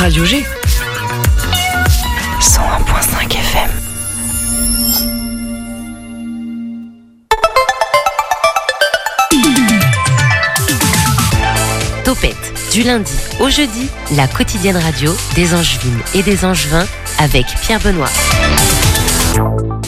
Radio G. 101.5 FM. Topette, du lundi au jeudi, la quotidienne radio des Angevines et des Angevins avec Pierre Benoît.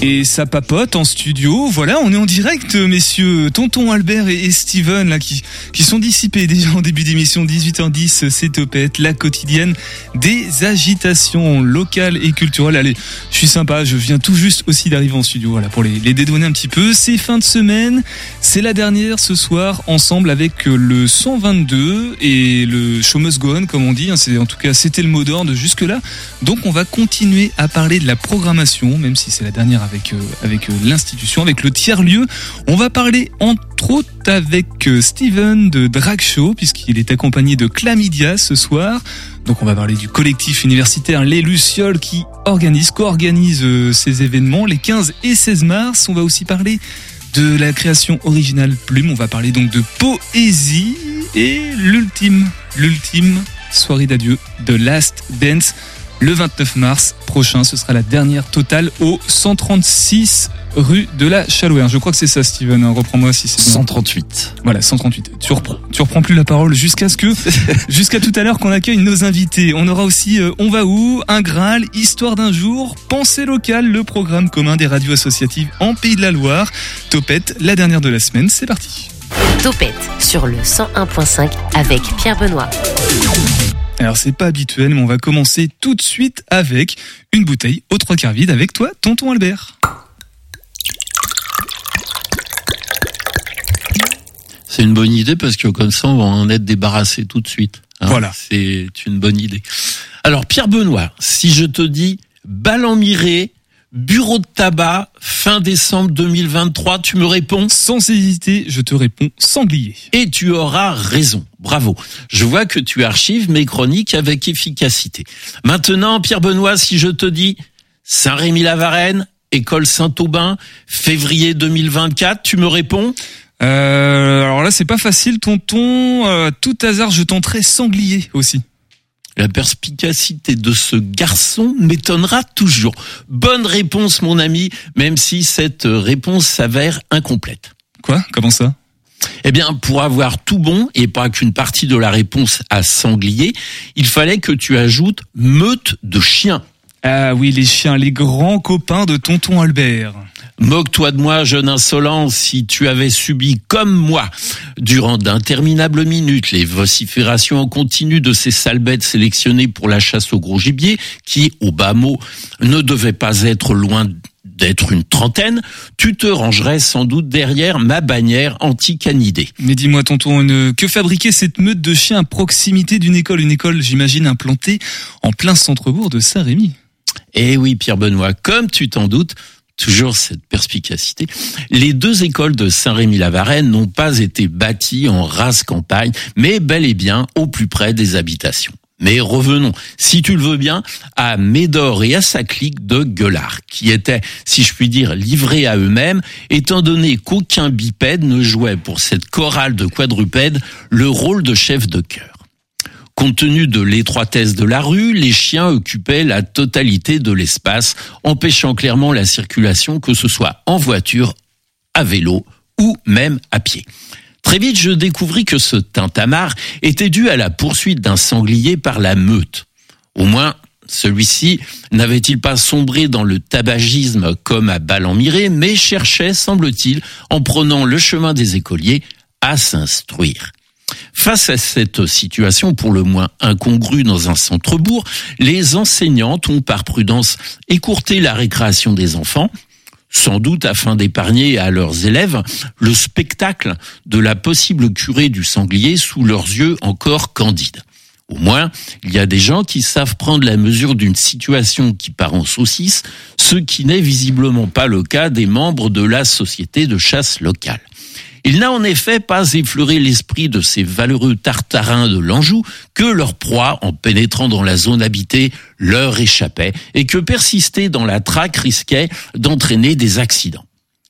Et ça papote en studio. Voilà, on est en direct, messieurs. Tonton Albert et Steven, là, qui, qui sont dissipés déjà en début d'émission. 18h10, c'est Topette, la quotidienne des agitations locales et culturelles. Allez, je suis sympa, je viens tout juste aussi d'arriver en studio, voilà, pour les, les dédouaner un petit peu. C'est fin de semaine. C'est la dernière ce soir, ensemble avec le 122 et le Show Must comme on dit. C'est, en tout cas, c'était le mot d'ordre jusque-là. Donc, on va continuer à parler de la programmation, même si c'est la dernière avec, euh, euh, l'institution, avec le tiers-lieu. On va parler entre autres avec euh, Steven de Drag Show, puisqu'il est accompagné de Chlamydia ce soir. Donc on va parler du collectif universitaire Les Lucioles qui organise, co-organise ces événements les 15 et 16 mars. On va aussi parler de la création originale Plume. On va parler donc de poésie et l'ultime, l'ultime soirée d'adieu de Last Dance le 29 mars prochain. Ce sera la dernière totale au 136 rue de la Chalouère. Je crois que c'est ça, Steven. hein. Reprends-moi si c'est bon. 138. Voilà, 138. Tu reprends, tu reprends plus la parole jusqu'à ce que, jusqu'à tout à l'heure qu'on accueille nos invités. On aura aussi euh, On va où, Un Graal, Histoire d'un jour, Pensée locale, le programme commun des radios associatives en Pays de la Loire. Topette, la dernière de la semaine. C'est parti. Topette sur le 101.5 avec Pierre Benoît. Alors c'est pas habituel, mais on va commencer tout de suite avec une bouteille aux trois quarts vide avec toi, tonton Albert. C'est une bonne idée parce que comme ça, on va en être débarrassé tout de suite. hein. Voilà. C'est une bonne idée. Alors, Pierre Benoît, si je te dis bal en miré, bureau de tabac, fin décembre 2023, tu me réponds Sans hésiter, je te réponds sanglier. et tu auras raison. Bravo. Je vois que tu archives mes chroniques avec efficacité. Maintenant, Pierre Benoît, si je te dis Saint-Rémy-la-Varenne, école Saint-Aubin, février 2024, tu me réponds Euh, alors là, c'est pas facile, tonton. Euh, tout hasard, je tenterai sanglier aussi. La perspicacité de ce garçon m'étonnera toujours. Bonne réponse, mon ami, même si cette réponse s'avère incomplète. Quoi? Comment ça? Eh bien, pour avoir tout bon et pas qu'une partie de la réponse à sanglier, il fallait que tu ajoutes meute de chiens. Ah oui, les chiens, les grands copains de tonton Albert. Moque-toi de moi, jeune insolent, si tu avais subi comme moi, durant d'interminables minutes, les vociférations en continu de ces sales bêtes sélectionnées pour la chasse au gros gibier, qui, au bas mot, ne devaient pas être loin d'être une trentaine, tu te rangerais sans doute derrière ma bannière anti-canidée. Mais dis-moi, tonton, une- que fabriquait cette meute de chiens à proximité d'une école? Une école, j'imagine, implantée en plein centre-bourg de Saint-Rémy. Eh oui, Pierre Benoît, comme tu t'en doutes, toujours cette perspicacité, les deux écoles de Saint-Rémy-la-Varenne n'ont pas été bâties en rase campagne, mais bel et bien au plus près des habitations. Mais revenons, si tu le veux bien, à Médor et à sa clique de gueulards, qui étaient, si je puis dire, livrés à eux-mêmes, étant donné qu'aucun bipède ne jouait pour cette chorale de quadrupèdes le rôle de chef de chœur. Compte tenu de l'étroitesse de la rue, les chiens occupaient la totalité de l'espace, empêchant clairement la circulation, que ce soit en voiture, à vélo ou même à pied. Très vite, je découvris que ce tintamarre était dû à la poursuite d'un sanglier par la meute. Au moins, celui-ci n'avait-il pas sombré dans le tabagisme comme à Ballon-Miré, mais cherchait, semble-t-il, en prenant le chemin des écoliers, à s'instruire. Face à cette situation pour le moins incongrue dans un centre-bourg, les enseignantes ont par prudence écourté la récréation des enfants, sans doute afin d'épargner à leurs élèves le spectacle de la possible curée du sanglier sous leurs yeux encore candides. Au moins, il y a des gens qui savent prendre la mesure d'une situation qui part en saucisse, ce qui n'est visiblement pas le cas des membres de la société de chasse locale. Il n'a en effet pas effleuré l'esprit de ces valeureux tartarins de l'Anjou que leur proie, en pénétrant dans la zone habitée, leur échappait et que persister dans la traque risquait d'entraîner des accidents.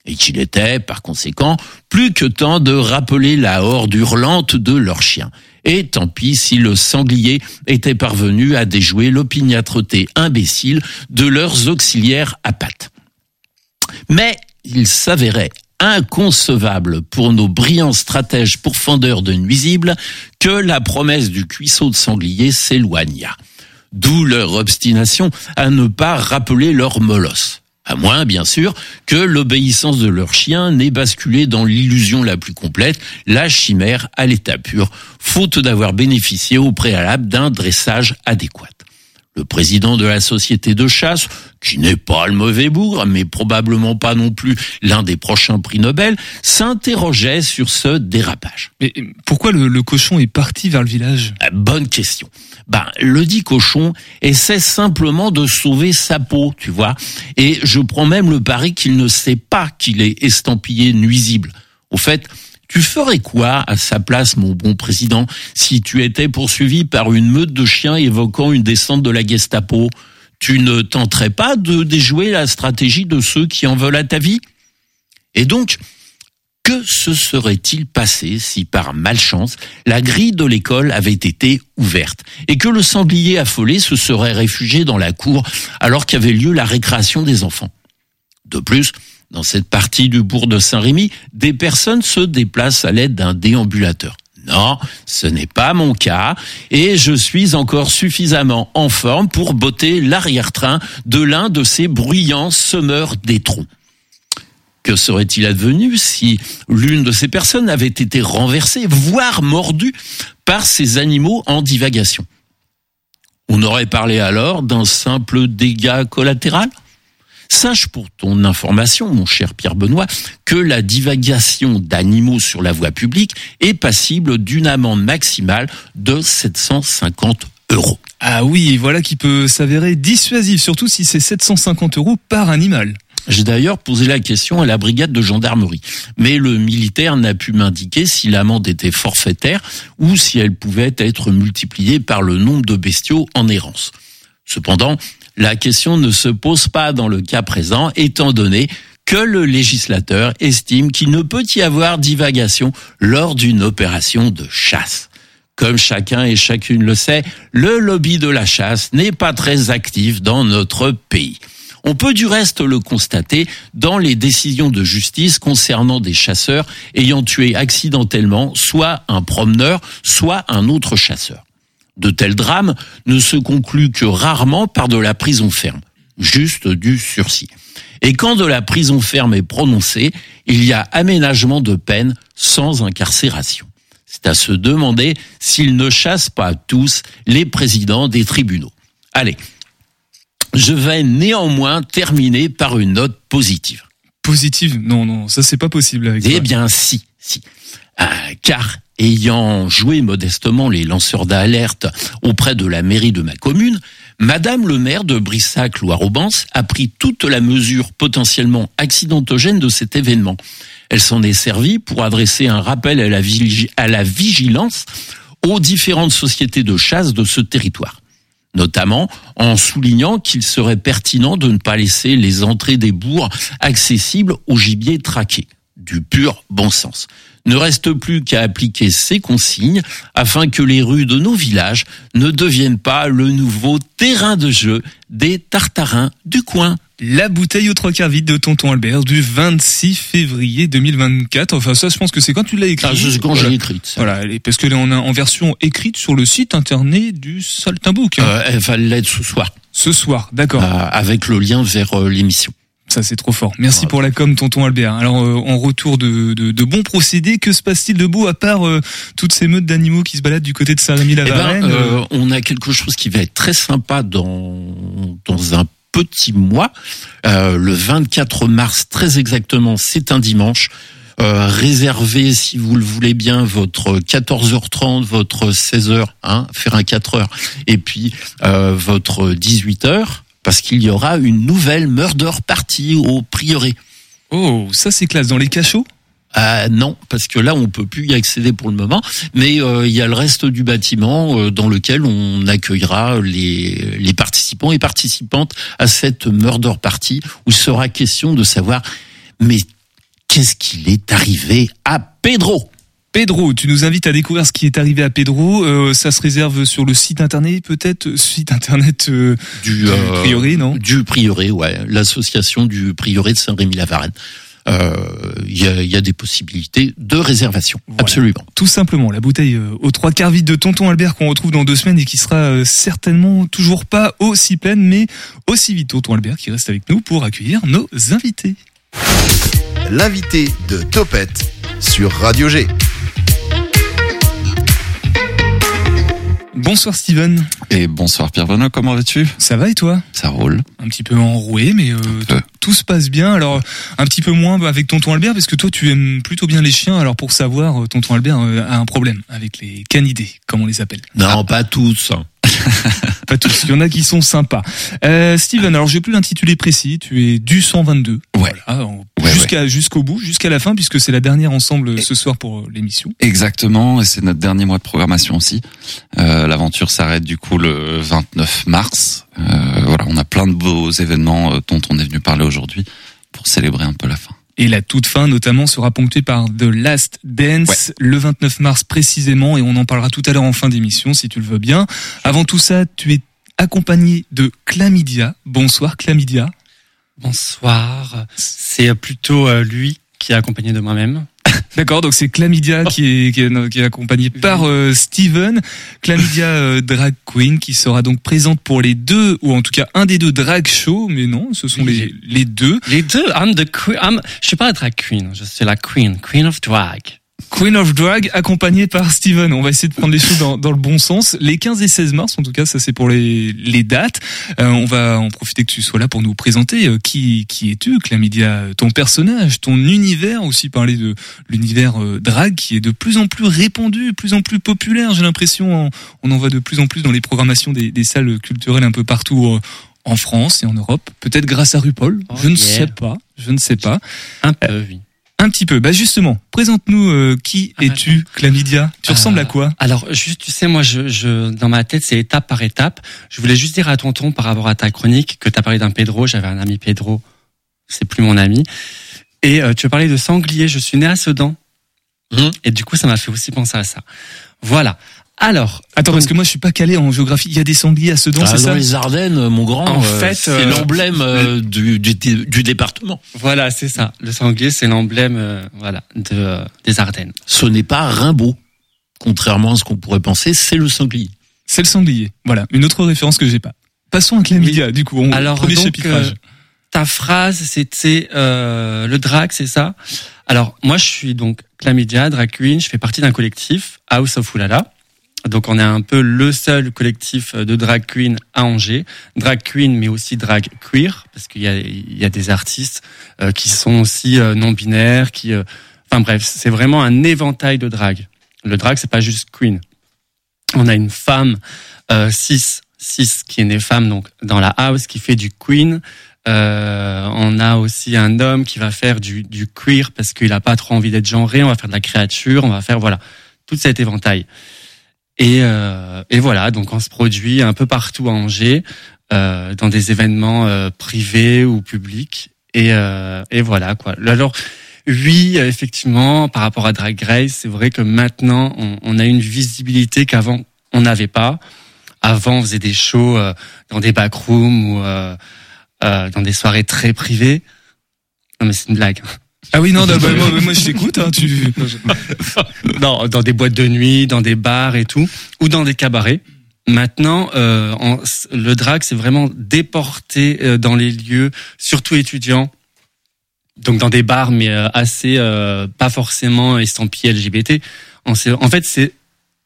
Et qu'il était, par conséquent, plus que temps de rappeler la horde hurlante de leurs chiens. Et tant pis si le sanglier était parvenu à déjouer l'opiniâtreté imbécile de leurs auxiliaires à pattes. Mais il s'avérait inconcevable pour nos brillants stratèges pourfendeurs de nuisibles que la promesse du cuisseau de sanglier s'éloignât. D'où leur obstination à ne pas rappeler leur molosse. À moins, bien sûr, que l'obéissance de leur chien n'ait basculé dans l'illusion la plus complète, la chimère à l'état pur, faute d'avoir bénéficié au préalable d'un dressage adéquat. Le président de la société de chasse, qui n'est pas le mauvais bougre, mais probablement pas non plus l'un des prochains prix Nobel, s'interrogeait sur ce dérapage. Mais pourquoi le, cochon est parti vers le village? Ah, Bonne question. Ben, le dit cochon essaie simplement de sauver sa peau, tu vois. Et je prends même le pari qu'il ne sait pas qu'il est estampillé nuisible. Au fait, tu ferais quoi à sa place, mon bon président, si tu étais poursuivi par une meute de chiens évoquant une descente de la Gestapo? Tu ne tenterais pas de déjouer la stratégie de ceux qui en veulent à ta vie? Et donc, que se serait-il passé si par malchance la grille de l'école avait été ouverte et que le sanglier affolé se serait réfugié dans la cour alors qu'avait lieu la récréation des enfants? De plus, dans cette partie du bourg de Saint-Rémy, des personnes se déplacent à l'aide d'un déambulateur. Non, ce n'est pas mon cas et je suis encore suffisamment en forme pour botter l'arrière-train de l'un de ces bruyants semeurs d'étrons. Que serait-il advenu si l'une de ces personnes avait été renversée, voire mordue, par ces animaux en divagation? On aurait parlé alors d'un simple dégât collatéral? Sache pour ton information, mon cher Pierre Benoît, que la divagation d'animaux sur la voie publique est passible d'une amende maximale de 750 euros. Ah oui, voilà qui peut s'avérer dissuasif, surtout si c'est 750 euros par animal. J'ai d'ailleurs posé la question à la brigade de gendarmerie, mais le militaire n'a pu m'indiquer si l'amende était forfaitaire ou si elle pouvait être multipliée par le nombre de bestiaux en errance. Cependant, la question ne se pose pas dans le cas présent, étant donné que le législateur estime qu'il ne peut y avoir divagation lors d'une opération de chasse. Comme chacun et chacune le sait, le lobby de la chasse n'est pas très actif dans notre pays. On peut du reste le constater dans les décisions de justice concernant des chasseurs ayant tué accidentellement soit un promeneur, soit un autre chasseur. De tels drames ne se concluent que rarement par de la prison ferme, juste du sursis. Et quand de la prison ferme est prononcée, il y a aménagement de peine sans incarcération. C'est à se demander s'ils ne chassent pas tous les présidents des tribunaux. Allez, je vais néanmoins terminer par une note positive. Positive? Non, non, ça c'est pas possible avec Eh bien si, si. Car ayant joué modestement les lanceurs d'alerte auprès de la mairie de ma commune, Madame le maire de Brissac-Loire-Aubance a pris toute la mesure potentiellement accidentogène de cet événement. Elle s'en est servie pour adresser un rappel à la, à la vigilance aux différentes sociétés de chasse de ce territoire notamment en soulignant qu'il serait pertinent de ne pas laisser les entrées des bourgs accessibles au gibier traqué. Du pur bon sens ne reste plus qu'à appliquer ces consignes afin que les rues de nos villages ne deviennent pas le nouveau terrain de jeu des tartarins du coin. La bouteille aux trois quarts vide de Tonton Albert du 26 février 2024. Enfin ça, je pense que c'est quand tu l'as écrit. Ah, c'est quand j'ai écrit. Voilà, parce que là on a en version écrite sur le site internet du Saltimbook. Hein. Euh, elle va l'être ce soir. Ce soir, d'accord. Euh, avec le lien vers euh, l'émission. Ça, c'est trop fort. Merci pour la com, tonton Albert. Alors, euh, en retour de, de, bons procédés, que se passe-t-il de beau à part euh, toutes ces meutes d'animaux qui se baladent du côté de Saint-Rémy-la-Varenne eh ben, euh, On a quelque chose qui va être très sympa dans, dans un petit mois. le 24 mars, très exactement, c'est un dimanche. réservez, si vous le voulez bien, votre 14h30, votre 16h, hein, faire un 4h, et puis votre 18h parce qu'il y aura une nouvelle murder party au prieuré. Oh, ça c'est classe. Dans les cachots? Ah non, parce que là on peut plus y accéder pour le moment, mais euh, il y a le reste du bâtiment euh, dans lequel on accueillera les, les participants et participantes à cette murder party où il sera question de savoir mais qu'est-ce qu'il est arrivé à Pedro? Pedro, tu nous invites à découvrir ce qui est arrivé à Pedro. Euh, ça se réserve sur le site internet, peut-être site internet euh, du, prieuré, non Du prieuré, ouais, l'association du prieuré de Saint-Rémy-la-Varenne. Il y, a, y, a, des possibilités de réservation, absolument. Tout simplement, la bouteille aux trois quarts vide de Tonton Albert qu'on retrouve dans deux semaines et qui sera certainement toujours pas aussi pleine, mais aussi vite Tonton Albert qui reste avec nous pour accueillir nos invités. L'invité de Topette sur Radio G. Bonsoir Steven. Et bonsoir Pierre Benoît, comment vas-tu? Ça va et toi? Ça roule. Un petit peu enroué, mais euh, tout se passe bien. Alors un petit peu moins avec tonton Albert, parce que toi tu aimes plutôt bien les chiens. Alors pour savoir, euh, tonton Albert euh, a un problème avec les canidés, comme on les appelle. Non, pas tous. pas tous. Il y en a qui sont sympas. Euh, Steven, alors j'ai plus l'intitulé précis. Tu es du 122. Ouais. Jusqu'à jusqu'au bout, jusqu'à la fin, puisque c'est la dernière ensemble ce soir pour l'émission. Exactement, et c'est notre dernier mois de programmation aussi. Euh, L'aventure s'arrête du coup le 29 mars. Euh, voilà, on a plein de beaux événements euh, dont on est venu parler aujourd'hui pour célébrer un peu la fin. Et la toute fin, notamment, sera ponctuée par The Last Dance, le 29 mars précisément, et on en parlera tout à l'heure en fin d'émission, si tu le veux bien. Avant tout ça, tu es accompagné de Clamidia. Bonsoir Clamidia. Bonsoir. C'est plutôt euh, lui qui est accompagné de moi-même. D'accord, donc c'est Clamidia qui est, qui est, qui est accompagné par euh, Steven, Clamidia euh, Drag Queen, qui sera donc présente pour les deux, ou en tout cas un des deux drag shows, mais non, ce sont les, les deux. Les deux, I'm the queen, I'm, je suis pas la drag queen, je suis la queen, queen of drag. Queen of Drag accompagnée par Steven. On va essayer de prendre les choses dans, dans, le bon sens. Les 15 et 16 mars, en tout cas, ça c'est pour les, les dates. Euh, on va en profiter que tu sois là pour nous présenter euh, qui, qui es-tu, Clamidia, ton personnage, ton univers, aussi parler de l'univers euh, drag qui est de plus en plus répandu, de plus en plus populaire. J'ai l'impression, on en voit de plus en plus dans les programmations des, des salles culturelles un peu partout en France et en Europe. Peut-être grâce à RuPaul. Oh je ne sais pas. Je ne sais pas. Un peu, oui. Un petit peu. Bah justement, présente-nous euh, qui ah, es-tu, Clamidia Tu ressembles à quoi Alors, juste, tu sais, moi, je, je dans ma tête, c'est étape par étape. Je voulais juste dire à tonton par rapport à ta chronique que tu as parlé d'un Pedro. J'avais un ami Pedro, c'est plus mon ami. Et euh, tu as parlé de sanglier. Je suis né à Sedan. Mmh. Et du coup, ça m'a fait aussi penser à ça. Voilà. Alors, attends, parce que moi je suis pas calé en géographie. Il y a des sangliers à Sedan, c'est ah, ça Dans les Ardennes, mon grand. En euh, fait, c'est l'emblème euh, du, du, du, département. Voilà, c'est ça. Le sanglier, c'est l'emblème, euh, voilà, de, des Ardennes. Ce n'est pas Rimbaud, contrairement à ce qu'on pourrait penser. C'est le sanglier. C'est le sanglier. Voilà, une autre référence que j'ai pas. Passons à Clamidia, du coup. On, Alors, premier donc, ta phrase, c'était le drag, c'est ça? Alors, moi, je suis donc Clamidia, drag queen. Je fais partie d'un collectif, House of Oulala donc on est un peu le seul collectif de drag queen à Angers, drag queen mais aussi drag queer parce qu'il y y a des artistes euh, qui sont aussi euh, non binaires, qui, euh, enfin bref, c'est vraiment un éventail de drag. Le drag c'est pas juste queen. On a une femme cis, cis qui est née femme donc dans la house qui fait du queen. on a aussi un homme qui va faire du, du queer parce qu'il a pas trop envie d'être genré. On va faire de la créature, on va faire voilà tout cet éventail. Et, euh, et voilà, donc on se produit un peu partout à Angers, euh, dans des événements euh, privés ou publics. Et, euh, et voilà quoi. Alors oui, effectivement, par rapport à Drag Race, c'est vrai que maintenant on, on a une visibilité qu'avant on n'avait pas. Avant, on faisait des shows euh, dans des backrooms ou euh, dans des soirées très privées. Non mais c'est une blague. Ah oui, non, bah, moi, moi, je t'écoute. Hein, tu... non, dans des boîtes de nuit, dans des bars et tout, ou dans des cabarets. Maintenant, euh, en, le drag, c'est vraiment déporté euh, dans les lieux, surtout étudiants. Donc dans des bars, mais euh, assez euh, pas forcément estampillés LGBT. En, en fait, c'est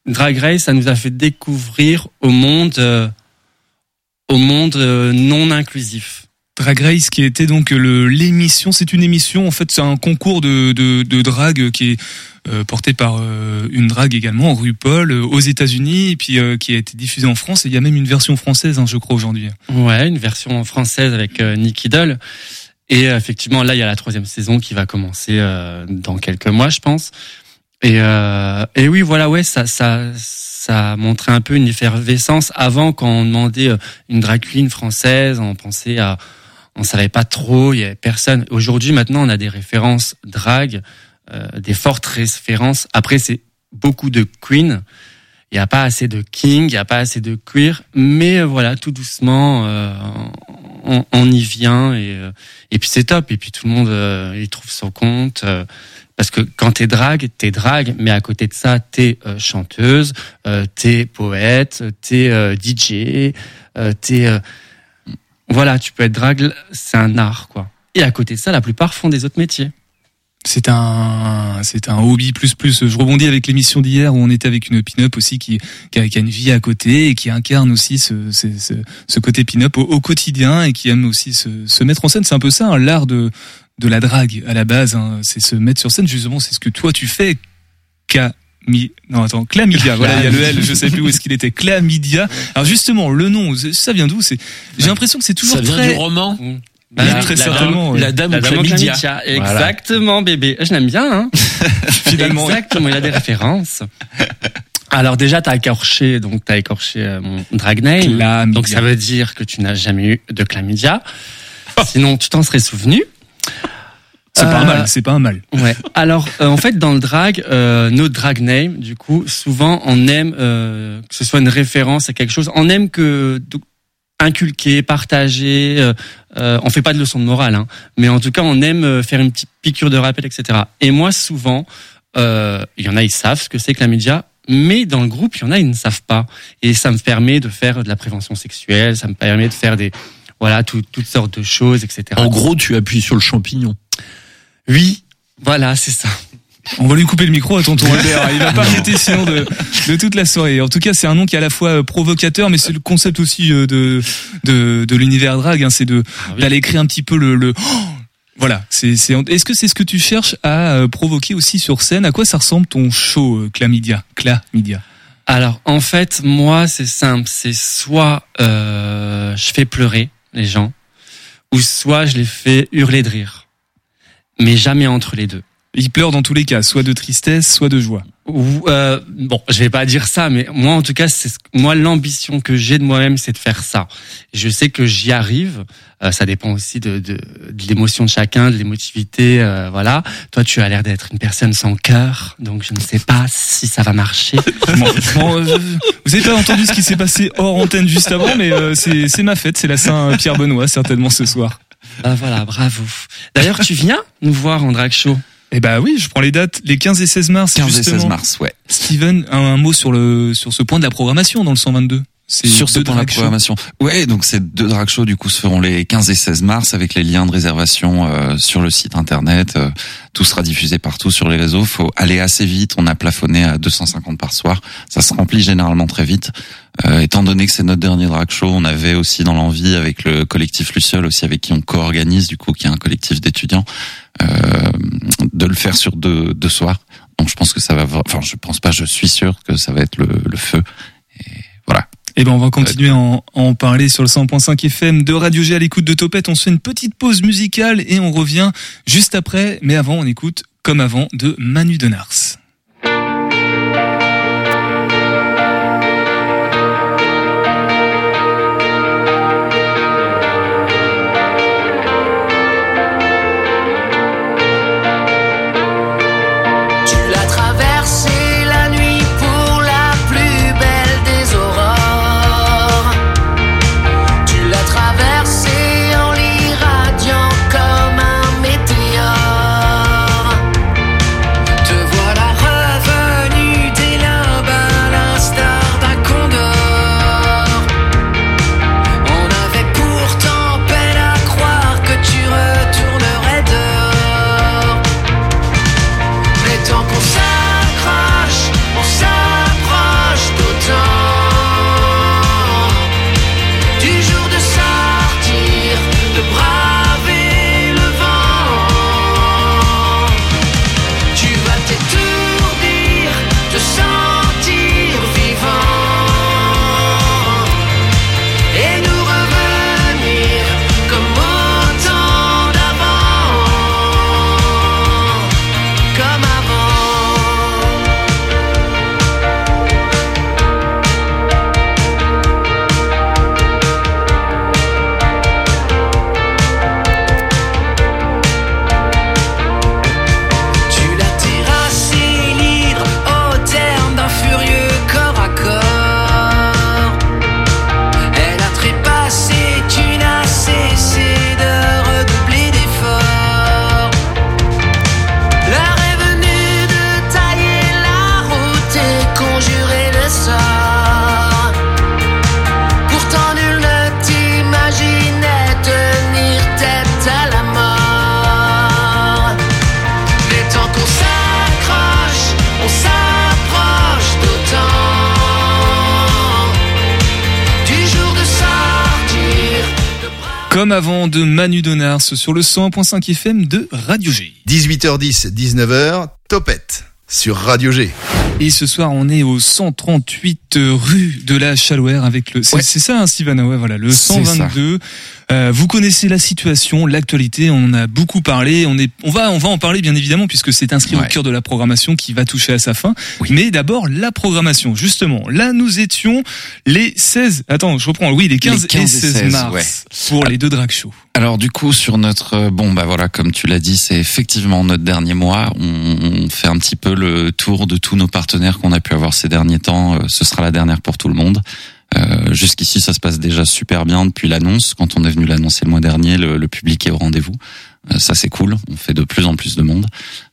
Drag Race, ça nous a fait découvrir au monde, euh, au monde non inclusif. Drag Race qui était donc le l'émission c'est une émission en fait c'est un concours de de, de drague qui est euh, porté par euh, une drague également RuPaul euh, aux États-Unis et puis euh, qui a été diffusée en France et il y a même une version française hein, je crois aujourd'hui. Ouais, une version française avec Nicky Doll et effectivement là il y a la troisième saison qui va commencer dans quelques mois je pense. Et et oui voilà ouais ça ça ça a montré un peu une effervescence avant quand on demandait une drag queen française on pensait à on savait pas trop, il y avait personne. Aujourd'hui, maintenant, on a des références drag euh, des fortes références. Après, c'est beaucoup de Queen. Il n'y a pas assez de King, il n'y a pas assez de queer, mais euh, voilà, tout doucement, euh, on, on, y vient et, euh, et puis c'est top. Et puis tout le monde euh, y trouve son compte. euh, parce que quand t'es drague, t'es drague, mais à côté de ça, t'es chanteuse, t'es poète, t'es DJ, t'es voilà, tu peux être drague, c'est un art quoi. Et à côté de ça, la plupart font des autres métiers. C'est un, c'est un hobby plus plus. Je rebondis avec l'émission d'hier où on était avec une pin-up aussi qui, qui a, une vie à côté et qui incarne aussi ce, ce, ce, côté pin-up au, quotidien et qui aime aussi se, se mettre en scène. C'est un peu ça, hein, l'art de, de la drague à la base. hein. C'est se mettre sur scène. Justement, c'est ce que toi tu fais. Non, attends, Chlamydia. Voilà, il y a le L. Je sais plus où est-ce qu'il était. Chlamydia. Alors justement, le nom, ça vient d'où? C'est. J'ai l'impression que c'est toujours Ça vient très. du roman? Oui, La- très la certainement. ouais. La dame La dame au chlamydia. chlamydia. Exactement, bébé. Je l'aime bien, hein. Finalement, oui. Exactement, il a des références. Alors déjà, t'as écorché, donc t'as écorché euh, mon drag name. Chlamydia. Donc ça veut dire que tu n'as jamais eu de chlamydia. Sinon, tu t'en serais souvenu. C'est pas un Euh, mal. C'est pas un mal. Ouais. Alors, euh, en fait, dans le drag, euh, nos drag name, du coup, souvent, on aime euh, que ce soit une référence à quelque chose. On aime que donc, inculquer, partager. Euh, euh, on fait pas de leçon de morale, hein, mais en tout cas, on aime euh, faire une petite piqûre de rappel, etc. Et moi, souvent, euh, il y en a, ils savent ce que c'est que la média. Mais dans le groupe, il y en a, ils ne savent pas. Et ça me permet de faire de la prévention sexuelle, ça me permet de faire des, voilà, tout- toutes sortes de choses, etc. En gros, tu appuies sur le champignon. Oui, voilà, c'est ça. On va lui couper le micro à tonton Albert. Il va pas arrêter sinon de, de toute la soirée. En tout cas, c'est un nom qui est à la fois euh, provocateur, mais c'est le concept aussi euh, de de, de l'univers drag. Hein, c'est de Ah oui. d'aller créer un petit peu le, le oh voilà. C'est c'est. Est-ce que c'est ce que tu cherches à euh, provoquer aussi sur scène? À quoi ça ressemble ton show Chlamydia Chlamydia. Alors en fait, moi c'est simple, c'est soit euh, je fais pleurer les gens, ou soit je les fais hurler de rire, mais jamais entre les deux. Il pleure dans tous les cas, soit de tristesse, soit de joie. Ou euh, bon, je vais pas dire ça, mais moi en tout cas, c'est ce- moi l'ambition que j'ai de moi-même, c'est de faire ça. Je sais que j'y arrive. Euh, ça dépend aussi de, de, de l'émotion de chacun, de l'émotivité, euh, voilà. Toi, tu as l'air d'être une personne sans cœur, donc je ne sais pas si ça va marcher. Bon, bon, vous avez pas entendu ce qui s'est passé hors antenne juste avant, mais euh, c'est c'est ma fête, c'est la Saint Pierre Benoît certainement ce soir. Ah voilà, bravo. D'ailleurs, tu viens nous voir en drag show. Eh bah oui, je prends les dates, les 15 et 16 mars. 15 et justement. 16 mars, ouais. Steven, un, un mot sur le sur ce point de la programmation dans le 122. Sur ce point de programmation. Ouais, donc ces deux drag shows du coup se feront les 15 et 16 mars avec les liens de réservation euh, sur le site internet. Euh, tout sera diffusé partout sur les réseaux. Faut aller assez vite. On a plafonné à 250 par soir. Ça se remplit généralement très vite. Euh, étant donné que c'est notre dernier drag show, on avait aussi dans l'envie avec le collectif Luciole aussi avec qui on co-organise du coup qui est un collectif d'étudiants euh, de le faire sur deux, deux soirs. Donc je pense que ça va. Enfin, je pense pas. Je suis sûr que ça va être le, le feu. Et voilà. Eh ben on va continuer à en, à en parler sur le 100.5 FM de Radio G à l'écoute de Topette. On se fait une petite pause musicale et on revient juste après. Mais avant, on écoute comme avant de Manu Denars. Comme avant de Manu Donars sur le 100.5 FM de Radio G. 18h10, 19h, Topette sur Radio G. Et ce soir, on est au 138 rue de la Chalouère avec le. C'est Ouais. ça, hein, Sylvain Ouais, voilà, le C'est 122. Euh, vous connaissez la situation, l'actualité. On en a beaucoup parlé. On est, on va, on va en parler bien évidemment puisque c'est inscrit au cœur de la programmation qui va toucher à sa fin. Oui. Mais d'abord la programmation. Justement, là, nous étions les 16. Attends, je reprends. Oui, les 15, Les 15 et 16, 16, mars ouais. pour les deux drag shows. Alors du coup sur notre euh, bon bah voilà comme tu l'as dit c'est effectivement notre dernier mois on, on fait un petit peu le tour de tous nos partenaires qu'on a pu avoir ces derniers temps Euh, ce sera la dernière pour tout le monde euh, jusqu'ici ça se passe déjà super bien depuis l'annonce. Quand on est venu l'annoncer le mois dernier le, le public est au rendez-vous. Euh, ça c'est cool. On fait de plus en plus de monde.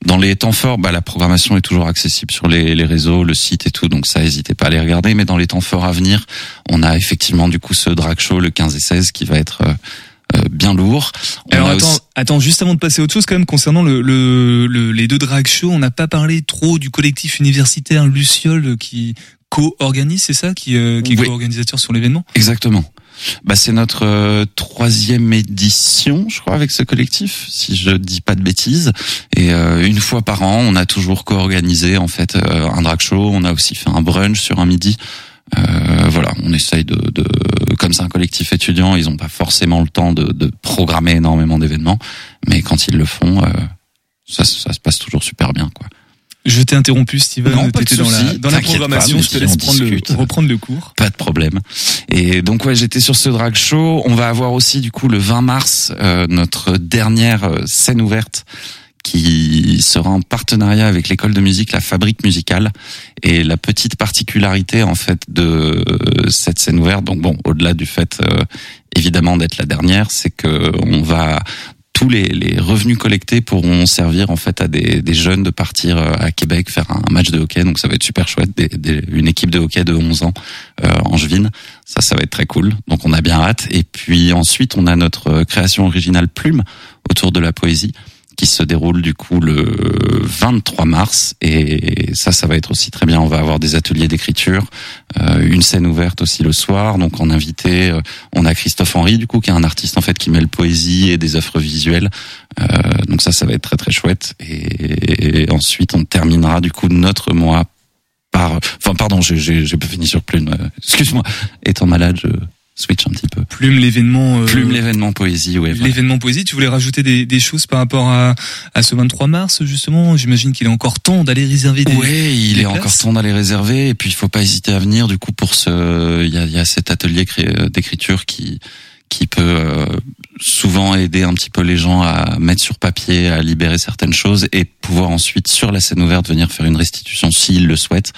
Dans les temps forts bah la programmation est toujours accessible sur les, les réseaux le site et tout. Donc ça n'hésitez pas à les regarder. Mais dans les temps forts à venir on a effectivement du coup ce drag show le 15 et 16 qui va être euh, euh, bien lourd. On Alors attends, aussi- attends, juste avant de passer à autre chose, quand même concernant le, le, le- les deux drag shows, on n'a pas parlé trop du collectif universitaire Luciole qui co-organise, c'est ça, qui, euh, qui est Oui. co-organisateur sur l'événement? Exactement. Bah, c'est notre euh, troisième édition, je crois, avec ce collectif, si je dis pas de bêtises. Et euh, une fois par an, on a toujours co-organisé en fait euh, un drag show. On a aussi fait un brunch sur un midi. Euh, voilà, on essaye de, de comme c'est un collectif étudiant, ils ont pas forcément le temps de, de programmer énormément d'événements, mais quand ils le font, euh, ça, ça se passe toujours super bien, quoi. Je t'ai interrompu, Steven. Non, pas de dans la, dans la programmation. pas, je te laisse prendre le, reprendre le cours. Pas de problème. Et donc ouais, j'étais sur ce drag show. On va avoir aussi du coup le 20 mars euh, notre dernière euh, scène ouverte qui sera en partenariat avec l'école de musique La Fabrique musicale. Et la petite particularité en fait de euh, cette scène ouverte, donc bon, au-delà du fait euh, évidemment d'être la dernière, c'est que on va tous les, revenus collectés pourront servir en fait à des, jeunes de partir euh, à Québec faire un match de hockey. Donc ça va être super chouette, une équipe de hockey de 11 ans euh, Angevine. Ça, ça va être très cool. Donc on a bien hâte. Et puis ensuite, on a notre euh, création originale Plume autour de la poésie qui se déroule du coup le 23 mars. Et ça ça va être aussi très bien. On va avoir des ateliers d'écriture euh, une scène ouverte aussi le soir. Donc en invité euh, on a Christophe Henry du coup qui est un artiste en fait qui mêle poésie et des œuvres visuelles. Euh, donc ça ça va être très très chouette. Et, ensuite on terminera du coup notre mois par enfin pardon j'ai pas fini sur Plume euh, excuse-moi étant malade je switch un petit peu Plume l'événement. euh, Plume l'événement poésie ouais voilà. L'événement poésie, tu voulais rajouter des, des choses par rapport à, à ce 23 mars justement? J'imagine qu'il est encore temps d'aller réserver des. Ouais, il des est places encore temps d'aller réserver et puis il faut pas hésiter à venir du coup pour ce il y a, il y a cet atelier euh, d'écriture qui qui peut euh, souvent aider un petit peu les gens à mettre sur papier, à libérer certaines choses et pouvoir ensuite sur la scène ouverte venir faire une restitution s'ils le souhaitent.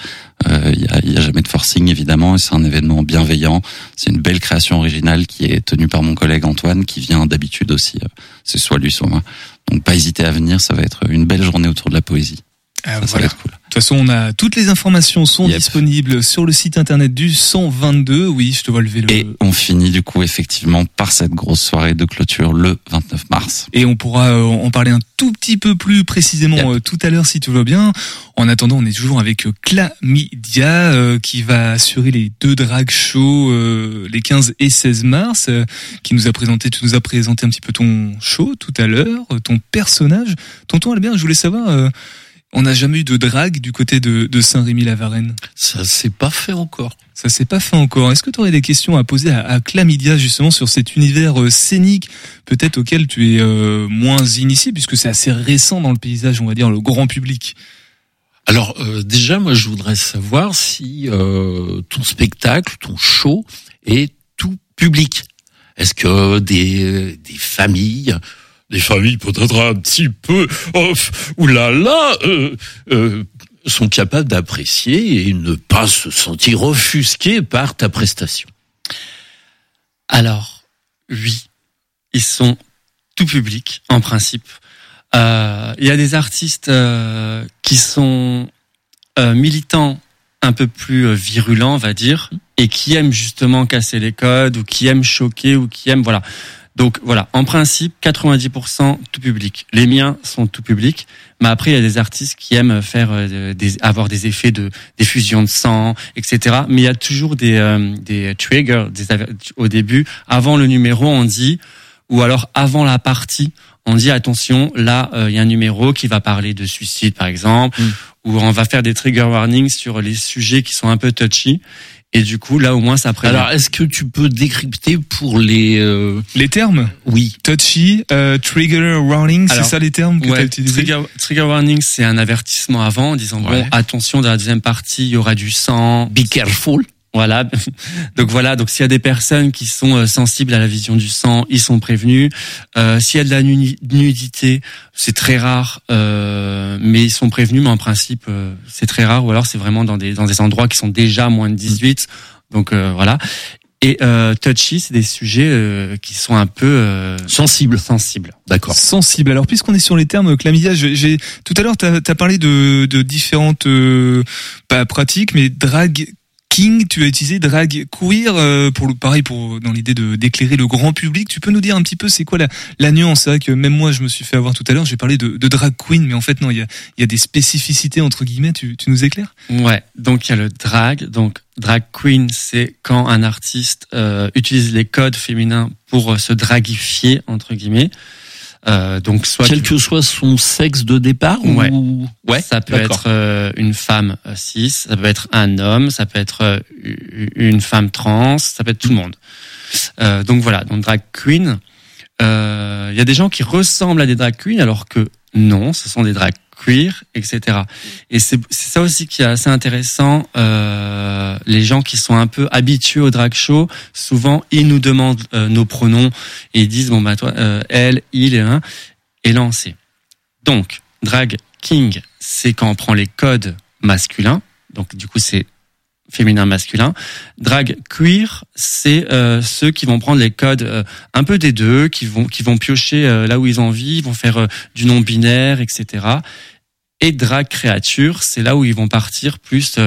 Euh, Il y, a, il y a jamais de forcing évidemment et c'est un événement bienveillant. C'est une belle création originale qui est tenue par mon collègue Antoine qui vient d'habitude aussi. euh, C'est soit lui soit moi. Donc pas hésiter à venir, ça va être une belle journée autour de la poésie. Ah, Ça, voilà. cool. De toute façon, on a toutes les informations sont Yep. disponibles sur le site internet du 122. Oui, je te vois lever le. Et on finit du coup effectivement par cette grosse soirée de clôture le 29 mars. Et on pourra euh, en parler un tout petit peu plus précisément Yep. euh, tout à l'heure si tout va bien. En attendant, on est toujours avec euh, Clamidia euh, qui va assurer les deux drag shows euh, les 15 et 16 mars. euh, qui nous a présenté, tu nous as présenté un petit peu ton show tout à l'heure, ton personnage. Tonton Albert, je voulais savoir, euh, on n'a jamais eu de drague du côté de, de Saint-Rémy-la-Varenne. Ça s'est pas fait encore. Ça s'est pas fait encore. Est-ce que tu aurais des questions à poser à, à Clamidia justement sur cet univers euh, scénique, peut-être auquel tu es euh, moins initié puisque c'est assez récent dans le paysage, on va dire le grand public? Alors euh, déjà, moi, je voudrais savoir si euh, ton spectacle, ton show est tout public. Est-ce que des, des familles, des familles peut-être un petit peu, oh, oulala, euh, euh, sont capables d'apprécier et ne pas se sentir offusqués par ta prestation Alors, oui, ils sont tout public, en principe. Euh, Il y a des artistes euh, qui sont euh, militants un peu plus euh, virulents, on va dire, et qui aiment justement casser les codes, ou qui aiment choquer, ou qui aiment... Voilà. Donc voilà, en principe, 90% tout public. Les miens sont tout public, mais après il y a des artistes qui aiment faire euh, des, avoir des effets de diffusion de sang, etc. Mais il y a toujours des, euh, des triggers des, au début. Avant le numéro, on dit ou alors avant la partie, on dit attention, là euh, il y a un numéro qui va parler de suicide par exemple, Mm. ou on va faire des trigger warnings sur les sujets qui sont un peu touchy. Et du coup, là au moins ça prévient. Alors, est-ce que tu peux décrypter pour les euh, Les termes? Oui touchy, euh, trigger warning, c'est ça les termes que tu as utilisés? trigger, trigger warning, c'est un avertissement avant, en disant Ouais. bon, attention, dans la deuxième partie, il y aura du sang. be careful Voilà. Donc voilà. Donc s'il y a des personnes qui sont euh, sensibles à la vision du sang, ils sont prévenus. Euh, s'il y a de la nudi- nudité, c'est très rare, euh, mais ils sont prévenus. Mais en principe, euh, c'est très rare. Ou alors c'est vraiment dans des dans des endroits qui sont déjà moins de 18. Donc euh, voilà. Et euh, touchy, c'est des sujets euh, qui sont un peu euh, sensible sensibles. d'accord sensible. Alors puisqu'on est sur les termes chlamydia, j'ai tout à l'heure tu as, parlé de, de différentes euh, pas pratiques, mais drag king, tu as utilisé drag queer euh, pour pareil pour dans l'idée de d'éclairer le grand public. Tu peux nous dire un petit peu c'est quoi la, la nuance C'est vrai que même moi je me suis fait avoir tout à l'heure. J'ai parlé de, drag queen, mais en fait non, il y a, y a des spécificités entre guillemets. Tu, tu nous éclaires? Ouais, donc il y a le drag. Donc drag queen, c'est quand un artiste euh, utilise les codes féminins pour euh, se dragifier entre guillemets. Euh, donc soit quel que soit son sexe de départ Ouais. ou ouais ça peut être euh, une femme euh, cis, ça peut être un homme, ça peut être euh, une femme trans, ça peut être tout le monde. Euh, donc voilà, donc drag queen. euh, Il y a des gens qui ressemblent à des drag queens alors que non, ce sont des drag queer, etc. Et c'est ça aussi qui est assez intéressant. Euh, les gens qui sont un peu habitués au drag show, souvent ils nous demandent euh, nos pronoms et ils disent bon bah toi, euh, elle, il et un, et sait. Donc drag king, c'est quand on prend les codes masculins. Donc du coup c'est féminin masculin. Drag queer, c'est euh, ceux qui vont prendre les codes euh, un peu des deux, qui vont qui vont piocher euh, là où ils ont envie, ils vont faire euh, du non binaire, etc. Et drag créature, c'est là où ils vont partir plus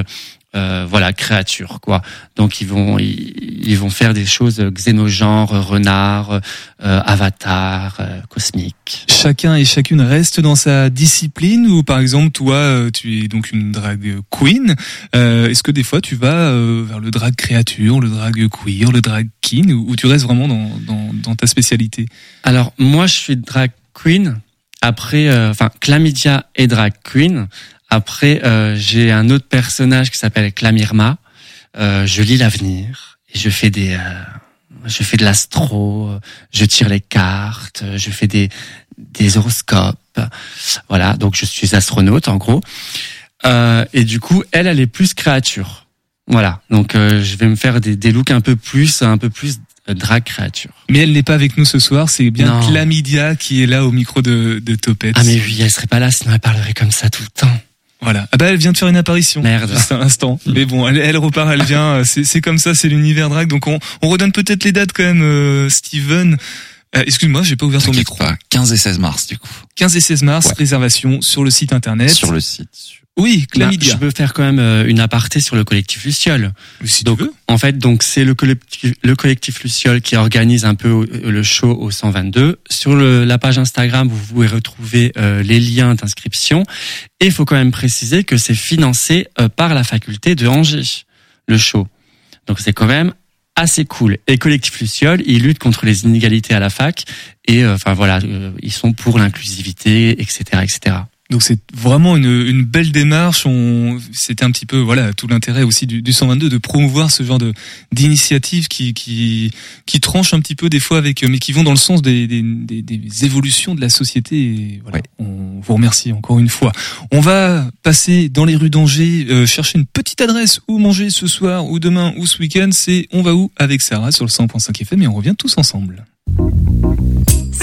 euh, voilà créature quoi. Donc ils vont ils, ils vont faire des choses xénogenres, renard, euh, avatar, euh, cosmique. Chacun et chacune reste dans sa discipline ou par exemple toi euh, tu es donc une drag queen. Euh, Est-ce que des fois tu vas vers le drag créature, le drag queer, le drag king ou, ou tu restes vraiment dans, dans, dans ta spécialité? Alors moi je suis drag queen. Après, euh, enfin chlamydia et drag queen. Après, euh, j'ai un autre personnage qui s'appelle Clamirma. Euh, je lis l'avenir et je fais des, euh, je fais de l'astro, je tire les cartes, je fais des des horoscopes. Voilà, donc je suis astronaute en gros. Euh, et du coup, elle, elle est plus créature. Voilà, donc euh, je vais me faire des, des looks un peu plus, un peu plus drag créature. Mais elle n'est pas avec nous ce soir, c'est bien Non. Clamidia qui est là au micro de, de Topette. Ah mais oui, elle serait pas là, sinon elle parlerait comme ça tout le temps. Voilà. Ah bah elle vient de faire une apparition. Merde. Juste un instant. Mais bon, elle, elle repart, elle vient. C'est c'est comme ça, c'est l'univers drag. Donc on, on redonne peut-être les dates quand même, euh, Steven. Euh, Excuse-moi, j'ai pas ouvert ton micro. pas, 15 et 16 mars du coup, 15 et 16 mars, Ouais. réservation sur le site internet. sur le site. Oui, Bah, Chlamydia. je peux faire quand même euh, une aparté sur le collectif Luciole. Si tu Donc, veux. en fait, donc c'est le collectif, le collectif Luciole qui organise un peu euh, le show au 122. Sur le- la page Instagram, vous pouvez retrouver euh, les liens d'inscription. Et il faut quand même préciser que c'est financé euh, par la faculté de Angers, le show. Donc c'est quand même assez cool. Et collectif Luciole, ils luttent contre les inégalités à la fac. Et euh, enfin voilà, euh, ils sont pour l'inclusivité, etc., etc. Donc c'est vraiment une, une belle démarche. On, c'était un petit peu voilà tout l'intérêt aussi du, du 122 de promouvoir ce genre de d'initiatives qui qui qui tranchent un petit peu des fois avec, mais qui vont dans le sens des des, des, des évolutions de la société. Et voilà, Ouais. on vous remercie encore une fois. On va passer dans les rues d'Angers, euh, chercher une petite adresse où manger ce soir ou demain ou ce week-end. C'est on va où avec Sarah sur le 100.5 FM et on revient tous ensemble.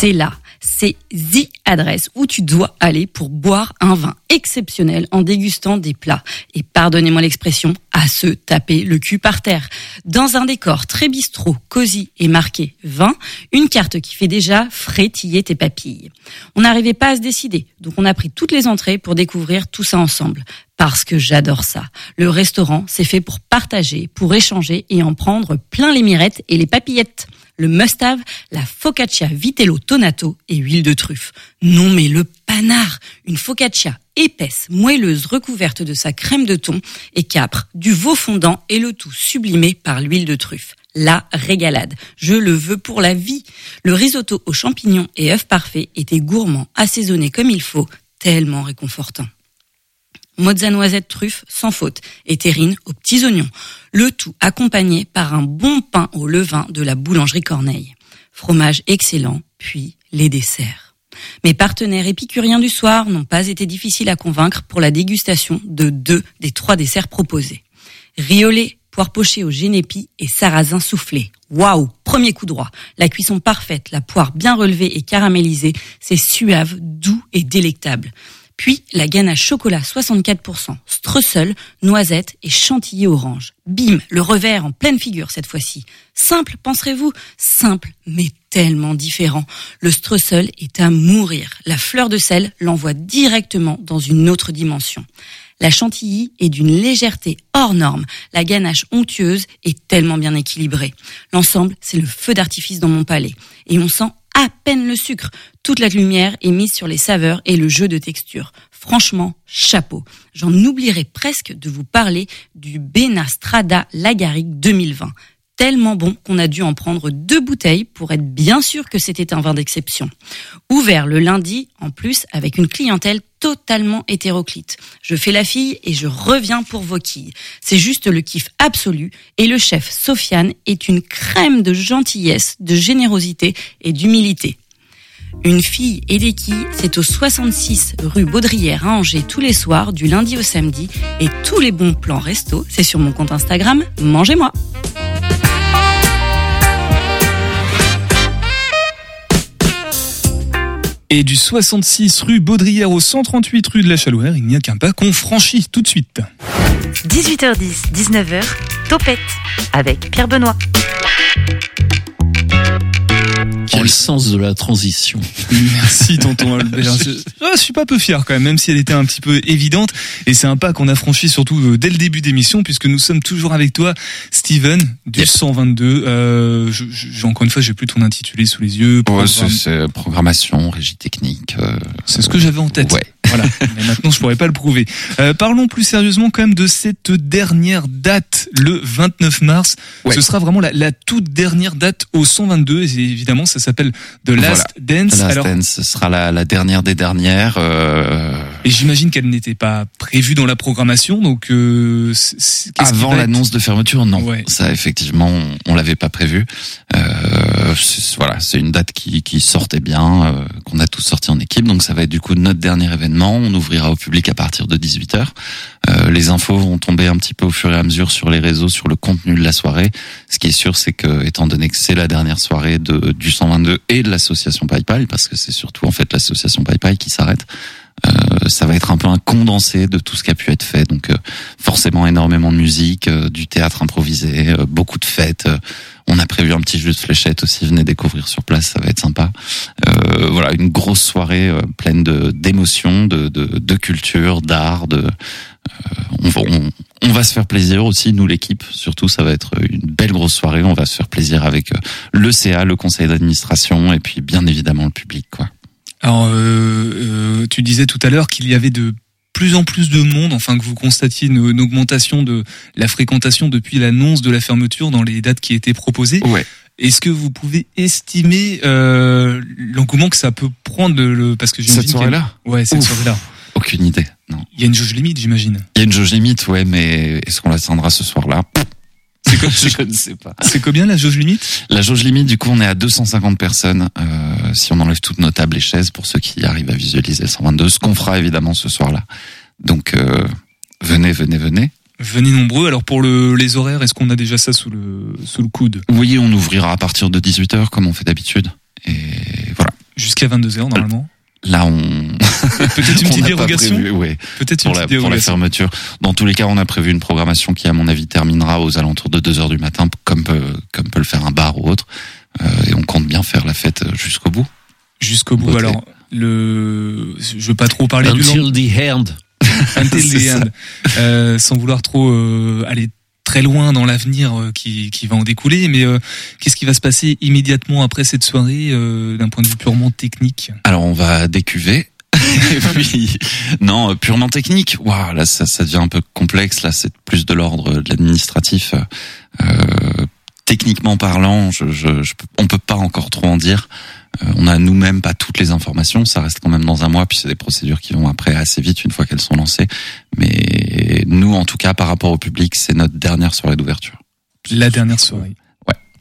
C'est là, c'est the adresse où tu dois aller pour boire un vin exceptionnel en dégustant des plats. Et pardonnez-moi l'expression, à se taper le cul par terre. Dans un décor très bistrot, cosy et marqué vin, une carte qui fait déjà frétiller tes papilles. On n'arrivait pas à se décider, donc on a pris toutes les entrées pour découvrir tout ça ensemble. Parce que j'adore ça. Le restaurant, c'est fait pour partager, pour échanger et en prendre plein les mirettes et les papillettes. Le must-have, la focaccia vitello tonato et huile de truffe. Non mais le panard, une focaccia épaisse, moelleuse, recouverte de sa crème de thon et capre, du veau fondant et le tout sublimé par l'huile de truffe. La régalade. Je le veux pour la vie. Le risotto aux champignons et œufs parfaits était gourmand, assaisonné comme il faut, tellement réconfortant mozza noisette truffe sans faute et terrine aux petits oignons. Le tout accompagné par un bon pain au levain de la boulangerie Corneille. Fromage excellent, puis les desserts. Mes partenaires épicuriens du soir n'ont pas été difficiles à convaincre pour la dégustation de deux des trois desserts proposés. Riolet, poire pochée au génépi et sarrasin soufflé. Waouh, premier coup droit. La cuisson parfaite, la poire bien relevée et caramélisée, c'est suave, doux et délectable. Puis la ganache chocolat 64%, streusel, noisette et chantilly orange. Bim, le revers en pleine figure cette fois-ci. Simple, penserez-vous? Simple, mais tellement différent. Le streusel est à mourir. La fleur de sel l'envoie directement dans une autre dimension. La chantilly est d'une légèreté hors norme. La ganache onctueuse est tellement bien équilibrée. L'ensemble, c'est le feu d'artifice dans mon palais. Et on sent à peine le sucre. Toute la lumière est mise sur les saveurs et le jeu de texture. Franchement, chapeau. J'en oublierai presque de vous parler du Benastrada Lagaric 2020. Tellement bon qu'on a dû en prendre deux bouteilles pour être bien sûr que c'était un vin d'exception. Ouvert le lundi, en plus, avec une clientèle totalement hétéroclite. Je fais la fille et je reviens pour vos quilles. C'est juste le kiff absolu et le chef Sofiane est une crème de gentillesse, de générosité et d'humilité. Une fille et des quilles, c'est au 66 rue Baudrière à Angers tous les soirs, du lundi au samedi. Et tous les bons plans resto, c'est sur mon compte Instagram, mangez-moi. Et du 66 rue Baudrière au 138 rue de la Chalouère, il n'y a qu'un pas qu'on franchit tout de suite. 18h10, 19h, Topette avec Pierre Benoît. Quel sens de la transition. Merci tonton Albert. Je, ah, je suis pas peu fier quand même, même si elle était un petit peu évidente. Et c'est un pas qu'on a franchi surtout euh, dès le début d'émission, puisque nous sommes toujours avec toi, Steven, du Yep. 122. Euh, je, je- encore une fois, j'ai plus ton intitulé sous les yeux. Programme- c'est- c'est programmation, régie technique. euh, C'est ce que j'avais en tête. Ouais. Voilà. Mais maintenant, je pourrais pas le prouver. Euh, parlons plus sérieusement quand même de cette dernière date, le 29 mars. Ouais. Ce sera vraiment la, la toute dernière date au 122. Et évidemment, ça s'appelle The Last Dance. The Last Alors, Dance, ce sera la, la dernière des dernières. euh, et j'imagine qu'elle n'était pas prévue dans la programmation. Donc, euh, avant l'annonce de fermeture, non. Ouais. Ça, effectivement, on, on l'avait pas prévu. Euh, c'est- voilà, c'est une date qui, qui sortait bien, euh, qu'on a tous sorti en équipe. Donc, ça va être du coup notre dernier événement. On ouvrira au public à partir de 18h. Euh, les infos vont tomber un petit peu au fur et à mesure sur les réseaux, sur le contenu de la soirée. Ce qui est sûr, c'est que, étant donné que c'est la dernière soirée de, du 122 et de l'association PayPal, parce que c'est surtout en fait l'association PayPal qui s'arrête, ça va être un peu un condensé de tout ce qui a pu être fait. Donc, euh, forcément énormément de musique, euh, du théâtre improvisé, euh, beaucoup de fêtes. euh, on a prévu un petit jeu de fléchettes aussi, venez découvrir sur place, ça va être sympa. Euh, voilà, une grosse soirée euh, pleine d'émotions, de, de, de culture, d'art. De, euh, on, va, on, va se faire plaisir aussi, nous l'équipe. Surtout, ça va être une belle grosse soirée. On va se faire plaisir avec euh, le CA, le conseil d'administration, et puis bien évidemment le public, quoi. Alors, euh, euh, tu disais tout à l'heure qu'il y avait de plus en plus de monde, enfin que vous constatiez une, une augmentation de la fréquentation depuis l'annonce de la fermeture dans les dates qui étaient proposées. Ouais. Est-ce que vous pouvez estimer euh, l'engouement que ça peut prendre le parce que j'imagine Cette a soirée-là Ouais, cette soirée-là. Aucune idée, non. Il y a une jauge limite, j'imagine. Il y a une jauge limite, ouais, mais est-ce qu'on l'atteindra ce soir-là? C'est comme- Je ne sais pas. C'est combien la jauge limite? La jauge limite, du coup, on est à 250 personnes, euh, si on enlève toutes nos tables et chaises, pour ceux qui arrivent à visualiser le 122, ce qu'on fera évidemment ce soir-là. Donc, euh, venez, venez, venez. Venez nombreux. Alors pour le, les horaires, est-ce qu'on a déjà ça sous le sous le coude? Oui, on ouvrira à partir de 18h, comme on fait d'habitude. Et voilà. Jusqu'à 22h normalement. Là, on Peut-être une petite dérogation. prévu, ouais, Peut-être une pour la, petite pour la fermeture. Dans tous les cas, on a prévu une programmation qui, à mon avis, terminera aux alentours de 2 heures du matin, comme peut, comme peut le faire un bar ou autre. Euh, et on compte bien faire la fête jusqu'au bout. Jusqu'au bout. Beauté. Alors, le, je veux pas trop parler du Until the end. Until the end. Euh, sans vouloir trop euh, aller très loin dans l'avenir euh, qui, qui va en découler, mais euh, qu'est-ce qui va se passer immédiatement après cette soirée euh, d'un point de vue purement technique? Alors, on va décuver. Et puis, non, euh, purement technique. Waouh, là, ça, ça devient un peu complexe. Là, c'est plus de l'ordre de l'administratif. Euh, techniquement parlant, je, je, je on peut pas encore trop en dire. Euh, on a nous-mêmes pas toutes les informations. Ça reste quand même dans un mois, puis c'est des procédures qui vont après assez vite une fois qu'elles sont lancées. Mais nous, en tout cas, par rapport au public, c'est notre dernière soirée d'ouverture. La dernière soirée.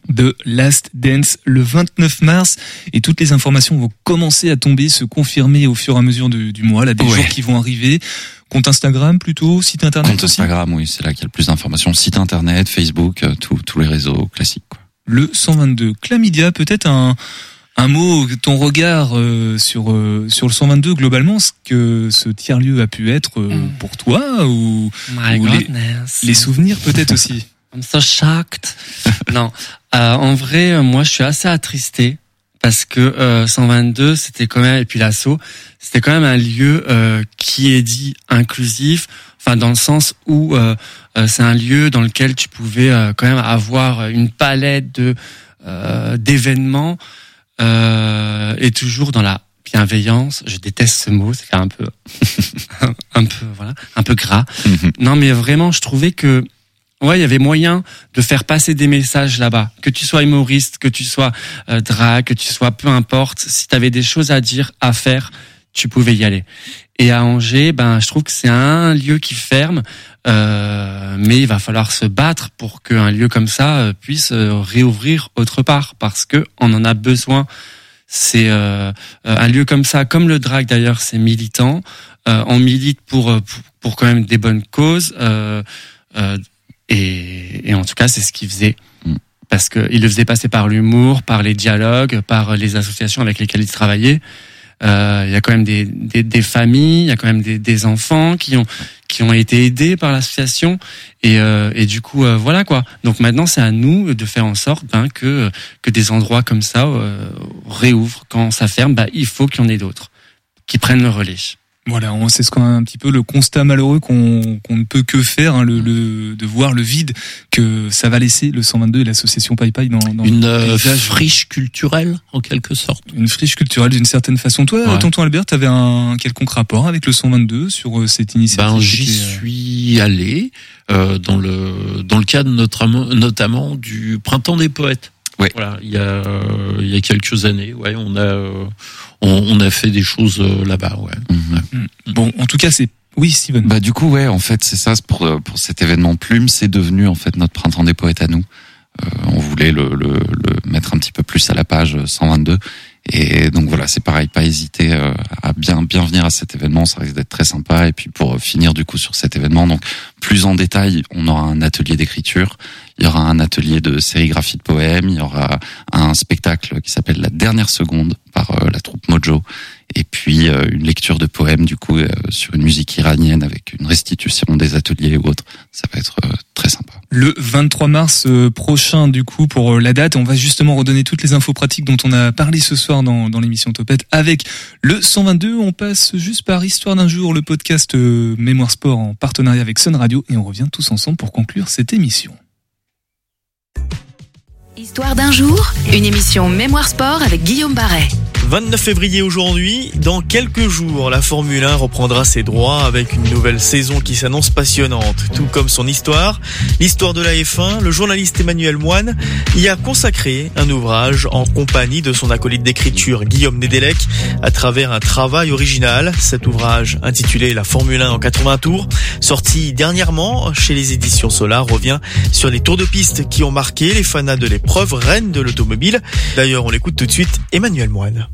De Last Dance le 29 mars et toutes les informations vont commencer à tomber, se confirmer au fur et à mesure du, du mois, là des Ouais. jours qui vont arriver. Compte Instagram plutôt, site internet Compte aussi. Instagram, oui, c'est là qu'il y a le plus d'informations. Site internet, Facebook, euh, tous tous les réseaux classiques. Quoi. Le 122. Chlamydia, peut-être un un mot, ton regard euh, sur euh, sur le 122 globalement, ce que ce tiers lieu a pu être euh, Mm. pour toi ou My Ou les- les souvenirs peut-être aussi? I'm so shocked. non, euh, en vrai, euh, moi, je suis assez attristé parce que euh, 122, c'était quand même et puis l'assaut, c'était quand même un lieu euh, qui est dit inclusif. Enfin, dans le sens où euh, euh, c'est un lieu dans lequel tu pouvais euh, quand même avoir une palette de euh, d'événements euh, et toujours dans la bienveillance. Je déteste ce mot, c'est un peu un peu voilà, un peu gras. Mhm. Non, mais vraiment, je trouvais que ouais, il y avait moyen de faire passer des messages là-bas. Que tu sois humoriste, que tu sois euh, drag, que tu sois peu importe, si tu avais des choses à dire, à faire, tu pouvais y aller. Et à Angers, ben, je trouve que c'est un lieu qui ferme, euh, mais il va falloir se battre pour qu'un lieu comme ça euh, puisse euh, réouvrir autre part, parce que on en a besoin. C'est euh, euh, un lieu comme ça, comme le drag d'ailleurs, c'est militant. Euh, on milite pour, pour pour quand même des bonnes causes. Et, et en tout cas, c'est ce qu'il faisait. Mm. Parce qu'il le faisait passer par l'humour, par les dialogues, par les associations avec lesquelles il travaillait. Euh, Il y a quand même des, des, des familles, il y a quand même des, des enfants qui ont qui ont été aidés par l'association et, euh, et du coup euh, voilà quoi. Donc maintenant c'est à nous de faire en sorte ben, que que des endroits comme ça euh, réouvrent quand ça ferme. Bah, il faut qu'il y en ait d'autres qui prennent le relais. Voilà, c'est ce qu'on a un petit peu le constat malheureux qu'on ne peut que faire, hein, le, le- de voir le vide que ça va laisser le 122 et l'association Pai Pai dans, dans Une le euh, friche culturelle, en quelque sorte. une friche culturelle d'une certaine façon. Toi, Ouais. tonton Albert, t'avais un quelconque rapport avec le 122 sur euh, cette initiative Ben, j'y euh, suis allé euh, dans le dans le cadre notamment notamment du printemps des poètes. Ouais. Voilà, il y a il y a quelques années, ouais, on a on, on a fait des choses euh, là-bas, ouais. Mhm. Bon, en tout cas, c'est oui, Steven. Bah du coup ouais en fait c'est ça pour euh, pour cet événement Plume c'est devenu en fait notre printemps des poètes à nous. Euh, on voulait le, le le mettre un petit peu plus à la page euh, 122 et donc voilà c'est pareil pas hésiter euh, à bien bien venir à cet événement ça risque d'être très sympa et puis pour euh, finir du coup sur cet événement donc plus en détail on aura un atelier d'écriture il y aura un atelier de sérigraphie de poèmes il y aura un spectacle qui s'appelle La dernière seconde par euh, la troupe Mojo et puis une lecture de poèmes du coup sur une musique iranienne avec une restitution des ateliers ou autre. Ça va être très sympa. Le 23 mars euh, prochain, du coup, pour euh, la date, on va justement redonner toutes les infos pratiques dont on a parlé ce soir dans, l'émission Topette avec le 122. On passe juste par Histoire d'un jour, le podcast euh, Mémoire Sport en partenariat avec Sun Radio et on revient tous ensemble pour conclure cette émission. Histoire d'un jour, une émission Mémoire Sport avec Guillaume Barret. 29 février aujourd'hui, dans quelques jours, la Formule 1 reprendra ses droits avec une nouvelle saison qui s'annonce passionnante, tout comme son histoire. L'histoire de la F1, le journaliste Emmanuel Moine y a consacré un ouvrage en compagnie de son acolyte d'écriture Guillaume Nedelec à travers un travail original. Cet ouvrage intitulé La Formule 1 en 80 tours, sorti dernièrement chez les éditions Solar, revient sur les tours de piste qui ont marqué les fanats de l'épreuve reine de l'automobile. D'ailleurs, on l'écoute tout de suite, Emmanuel Moine.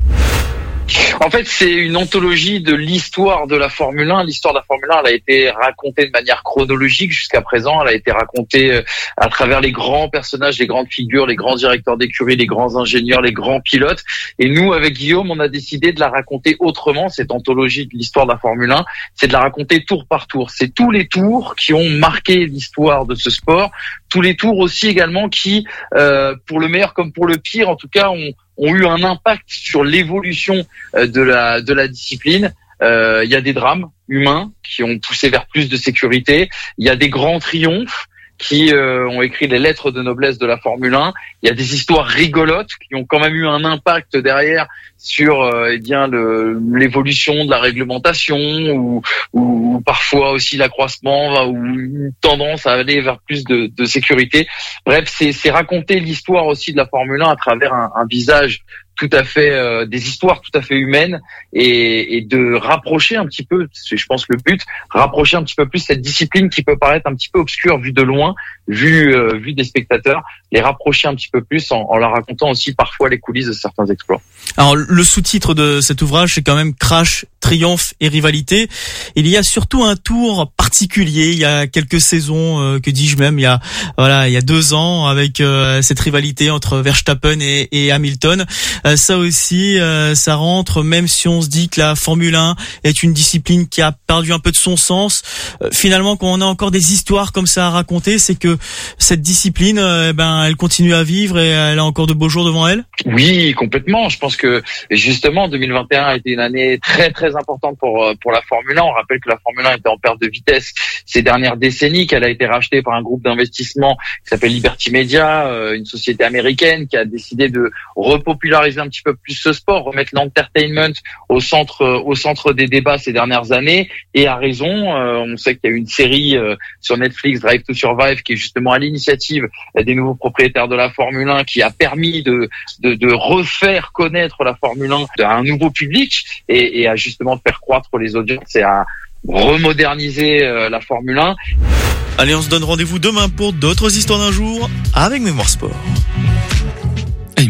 En fait, c'est une anthologie de l'histoire de la Formule 1. L'histoire de la Formule 1, elle a été racontée de manière chronologique jusqu'à présent. Elle a été racontée euh, à travers les grands personnages, les grandes figures, les grands directeurs d'écurie, les grands ingénieurs, les grands pilotes. Et nous, avec Guillaume, on a décidé de la raconter autrement, cette anthologie de l'histoire de la Formule 1. C'est de la raconter tour par tour. C'est tous les tours qui ont marqué l'histoire de ce sport. Tous les tours aussi également qui, euh, pour le meilleur comme pour le pire, en tout cas, ont, ont eu un impact sur l'évolution euh, de la de la discipline. Euh, Il y a des drames humains qui ont poussé vers plus de sécurité. Il y a des grands triomphes qui euh, ont écrit les lettres de noblesse de la Formule 1. Il y a des histoires rigolotes qui ont quand même eu un impact derrière sur euh, eh bien l'évolution de la réglementation ou, ou parfois aussi l'accroissement ou une tendance à aller vers plus de, de sécurité. Bref, c'est c'est raconter l'histoire aussi de la Formule 1 à travers un, un visage tout à fait euh, des histoires tout à fait humaines et, et de rapprocher un petit peu, c'est je pense le but, rapprocher un petit peu plus cette discipline qui peut paraître un petit peu obscure vue de loin, vue euh, vue des spectateurs, les rapprocher un petit peu plus en, en leur racontant aussi parfois les coulisses de certains exploits. Alors le sous-titre de cet ouvrage c'est quand même Crash, triomphe et rivalité. Il y a surtout un tour particulier. Il y a quelques saisons, euh, que dis-je même, il y a voilà, il y a deux ans avec euh, cette rivalité entre Verstappen et, Hamilton. Euh, ça aussi, ça rentre. Même si on se dit que la Formule 1 est une discipline qui a perdu un peu de son sens, finalement, quand on a encore des histoires comme ça à raconter, c'est que cette discipline, eh elle continue à vivre et elle a encore de beaux jours devant elle. Oui, complètement. Je pense que justement 2021 a été une année très très importante pour euh, pour la Formule 1. On rappelle que la Formule 1 était en perte de vitesse ces dernières décennies, qu'elle a été rachetée par un groupe d'investissement qui s'appelle Liberty Media, euh, une société américaine qui a décidé de repopulariser un petit peu plus ce sport, remettre l'entertainment au centre euh, au centre des débats ces dernières années. Et à raison, on sait qu'il y a eu une série sur Netflix, Drive to Survive, qui est justement à l'initiative des nouveaux propriétaires de la Formule 1, qui a permis de de, de refaire connaître la Formule 1 à un nouveau public et, et à justement faire croître les audiences et à remoderniser euh, la Formule 1. Allez, on se donne rendez-vous demain pour d'autres histoires d'un jour avec Mémoire Sport.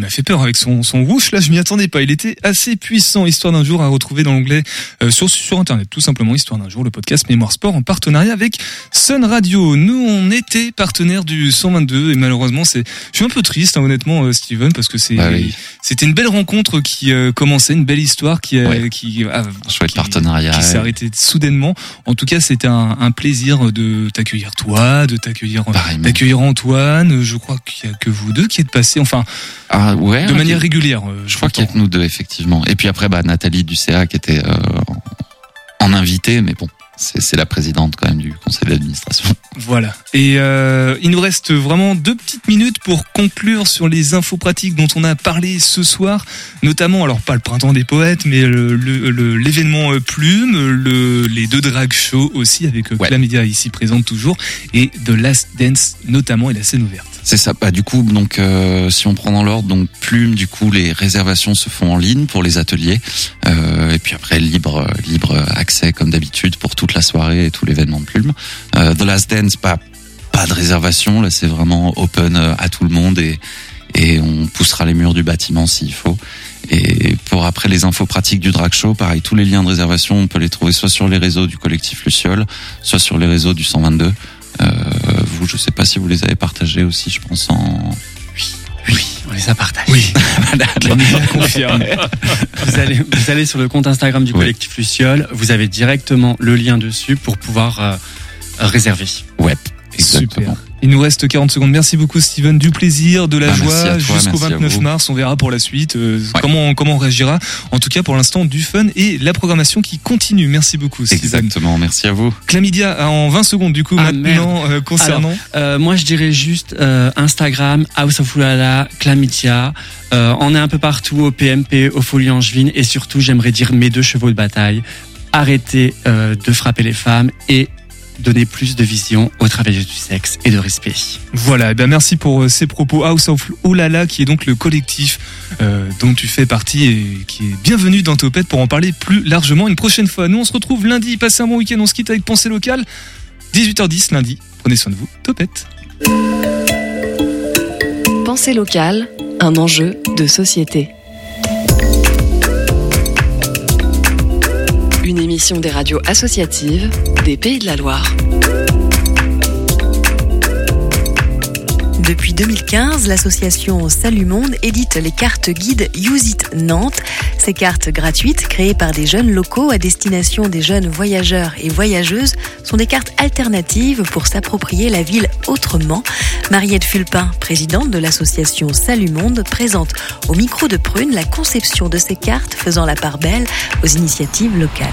Ah, m'a fait peur avec son, son whoosh, là je m'y attendais pas. Il était assez puissant, Histoire d'un jour à retrouver dans l'onglet euh, sur, sur internet, tout simplement Histoire d'un jour, le podcast Mémoire Sport en partenariat avec Sun Radio. Nous on était partenaire du 122 et malheureusement c'est, je suis un peu triste hein, honnêtement euh, Steven parce que c'est, Bah oui. c'était une belle rencontre qui euh, commençait, une belle histoire qui, euh, Ouais. qui, a- Chouette qui- partenariat. qui s'est ouais. arrêté soudainement. En tout cas, c'était un, un plaisir de t'accueillir toi, de t'accueillir d'accueillir Antoine. Je crois qu'il y a que vous deux qui êtes passés, enfin, Ah de manière régulière. euh, Je crois qu'il y a que nous deux effectivement. Et puis après, bah Nathalie du CA qui était euh, en invité, mais bon, c'est la présidente quand même du conseil d'administration. Voilà. Et euh, il nous reste vraiment deux petites minutes pour conclure sur les infos pratiques dont on a parlé ce soir, notamment, alors pas le printemps des poètes, mais le- le- le- l'événement euh, Plume, le, les deux drag shows aussi avec Ouais. Clamédia ici présente toujours, et The Last Dance notamment et la scène ouverte. C'est ça. Bah, du coup, donc, euh, si on prend dans l'ordre, donc Plume, du coup, les réservations se font en ligne pour les ateliers, euh, et puis après libre, libre accès comme d'habitude pour toute la soirée et tout l'événement de Plume. Euh, The Last Dance, pas pas de réservation. Là, c'est vraiment open euh, à tout le monde et et on poussera les murs du bâtiment s'il faut. Et pour après les infos pratiques du drag show, pareil, tous les liens de réservation, on peut les trouver soit sur les réseaux du collectif Luciole, soit sur les réseaux du 122. Euh, vous, je sais pas si vous les avez partagés aussi, je pense en. Oui, on les a partagés. Oui, confirme. Vous allez, vous allez sur le compte Instagram du collectif Luciole, vous avez directement le lien dessus pour pouvoir euh, réserver. Ouais, exactement. Super. Il nous reste 40 secondes. Merci beaucoup Steven, du plaisir, de la Ah, joie jusqu'au merci à 29 vous. mars. On verra pour la suite euh, Ouais. comment comment on réagira. En tout cas pour l'instant du fun et la programmation qui continue. Merci beaucoup Steven. Exactement, merci à vous. Chlamydia en 20 secondes du coup Ah, maintenant euh, concernant. Euh, moi, je dirais juste euh, Instagram, House of Oulala, Chlamydia. Euh, on est un peu partout au PMP, au Folie Angevine. Et surtout, j'aimerais dire mes deux chevaux de bataille. Arrêtez euh, de frapper les femmes et donner plus de vision aux travailleurs du sexe et de respect. Voilà, eh ben merci pour euh, ces propos. House of Oulala, qui est donc le collectif euh, dont tu fais partie et qui est bienvenu dans Topette pour en parler plus largement une prochaine fois. Nous, on se retrouve lundi. Passez un bon week-end. On se quitte avec Pensée locale. 18h10 lundi. Prenez soin de vous. Topette. Pensée locale, un enjeu de société. Une émission des radios associatives des Pays de la Loire. Depuis 2015, l'association Salut Monde édite les cartes guides Use It Nantes. Ces cartes gratuites, créées par des jeunes locaux à destination des jeunes voyageurs et voyageuses, sont des cartes alternatives pour s'approprier la ville autrement. Mariette Fulpin, présidente de l'association Salut Monde, présente au micro de Prune la conception de ces cartes faisant la part belle aux initiatives locales.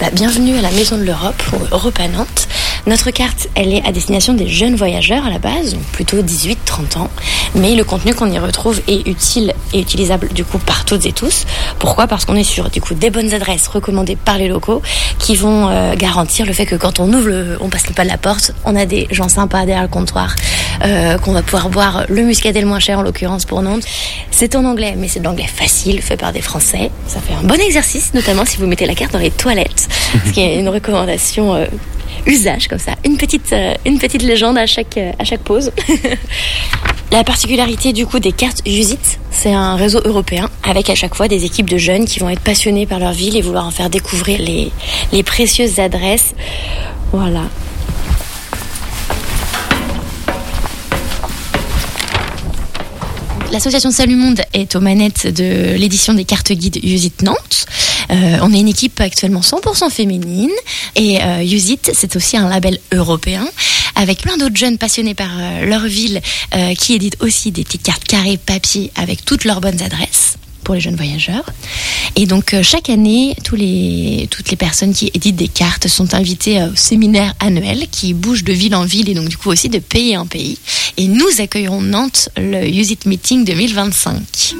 Bah, bienvenue à la Maison de l'Europe, Europe à Nantes. Notre carte, elle est à destination des jeunes voyageurs à la base, donc plutôt 18-30 ans. Mais le contenu qu'on y retrouve est utile et utilisable du coup par toutes et tous. Pourquoi? Parce qu'on est sur du coup des bonnes adresses recommandées par les locaux qui vont euh, garantir le fait que quand on ouvre, le, on passe le pas de la porte, on a des gens sympas derrière le comptoir, euh, qu'on va pouvoir boire le muscadet le moins cher en l'occurrence pour Nantes. C'est en anglais, mais c'est de l'anglais facile, fait par des Français. Ça fait un bon exercice, notamment si vous mettez la carte dans les toilettes, ce qui est une recommandation euh, usage comme ça. Une petite, euh, légende à chaque, euh, pause. La particularité du coup des cartes Usit, c'est un réseau européen avec à chaque fois des équipes de jeunes qui vont être passionnés par leur ville et vouloir en faire découvrir les, les précieuses adresses. Voilà. L'association Salut Monde est aux manettes de l'édition des cartes guides Usit Nantes. Euh, on est une équipe actuellement 100% féminine et euh, Usit, c'est aussi un label européen avec plein d'autres jeunes passionnés par euh, leur ville euh, qui éditent aussi des petites cartes carrées papier avec toutes leurs bonnes adresses pour les jeunes voyageurs. Et donc euh, chaque année, tous les, toutes les personnes qui éditent des cartes sont invitées euh, au séminaire annuel qui bouge de ville en ville et donc du coup aussi de pays en pays. Et nous accueillerons Nantes le Use It Meeting 2025.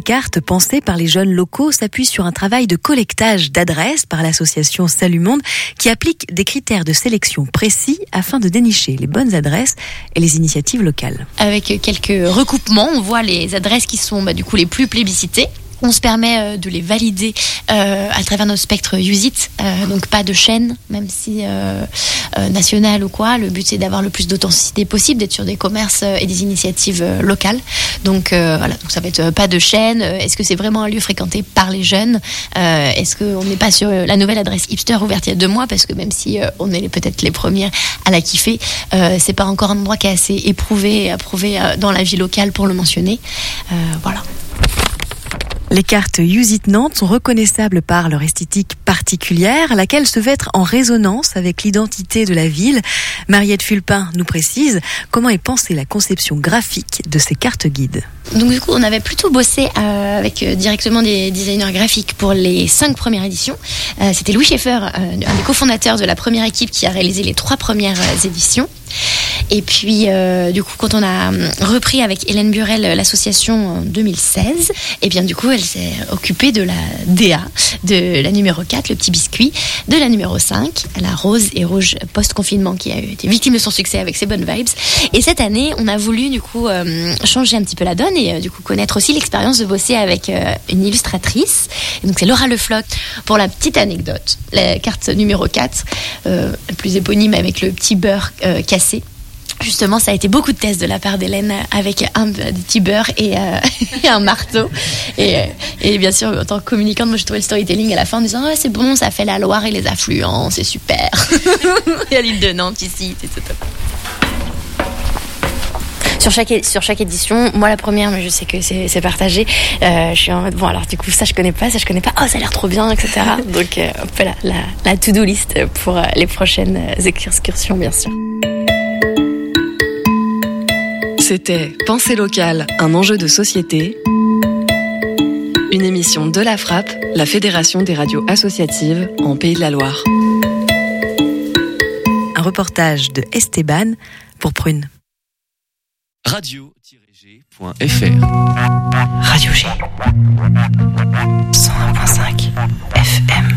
Ces cartes pensées par les jeunes locaux s'appuient sur un travail de collectage d'adresses par l'association Salut Monde qui applique des critères de sélection précis afin de dénicher les bonnes adresses et les initiatives locales. Avec quelques recoupements, on voit les adresses qui sont bah, les plus plébiscitées. On se permet euh, de les valider euh, à travers notre spectre Usit, euh, donc pas de chaîne, même si euh, nationale ou quoi. Le but c'est d'avoir le plus d'authenticité possible, d'être sur des commerces et des initiatives locales. Donc voilà, donc ça va être pas de chaîne. Est-ce que c'est vraiment un lieu fréquenté par les jeunes? Est-ce qu'on n'est pas sur la nouvelle adresse hipster ouverte il y a deux mois? Parce que même si on est peut-être les premières à la kiffer, c'est pas encore un endroit qui est assez éprouvé et approuvé dans la vie locale pour le mentionner. Voilà. Les cartes Use It Nantes sont reconnaissables par leur esthétique particulière, laquelle se veut être en résonance avec l'identité de la ville. Mariette Fulpin nous précise comment est pensée la conception graphique de ces cartes guides. Donc du coup, on avait plutôt bossé euh, avec euh, directement des designers graphiques pour les cinq premières éditions. Euh, C'était Louis Schaeffer, un des cofondateurs de la première équipe qui a réalisé les trois premières éditions. Et puis, euh, du coup, quand on a hum, repris avec Hélène Burel euh, l'association en 2016, et bien du coup, elle s'est occupée de la DA, de la numéro 4, le petit biscuit, de la numéro 5, la rose et rouge post-confinement qui a été victime de son succès avec ses bonnes vibes. Et cette année, on a voulu du coup euh, changer un petit peu la donne et euh, du coup connaître aussi l'expérience de bosser avec euh, une illustratrice. Et donc c'est Laura Lefloc. Pour la petite anecdote, la carte numéro 4, euh, la plus éponyme avec le petit beurre cassé. Justement, ça a été beaucoup de tests de la part d'Hélène avec un des petits beurres et, euh, et un marteau. Et, euh, et bien sûr, en tant que communicante, moi, j'ai trouvé le storytelling à la fin en disant Ah, c'est bon, ça fait la Loire et les affluents, c'est super. Il y a l'île de Nantes ici, c'est top. Sur chaque, sur chaque édition, moi la première, mais je sais que c'est partagé. euh, je suis en mode bon alors du coup ça je connais pas, ça je connais pas. Oh ça a l'air trop bien, etc. Donc euh, hop là, la, la to-do list pour les prochaines excursions bien sûr. C'était Pensée locale, un enjeu de société. Une émission de la Frappe, la Fédération des radios associatives en Pays de la Loire. Un reportage de Esteban pour Prune. Radio-g.fr Radio G. 101.5 FM.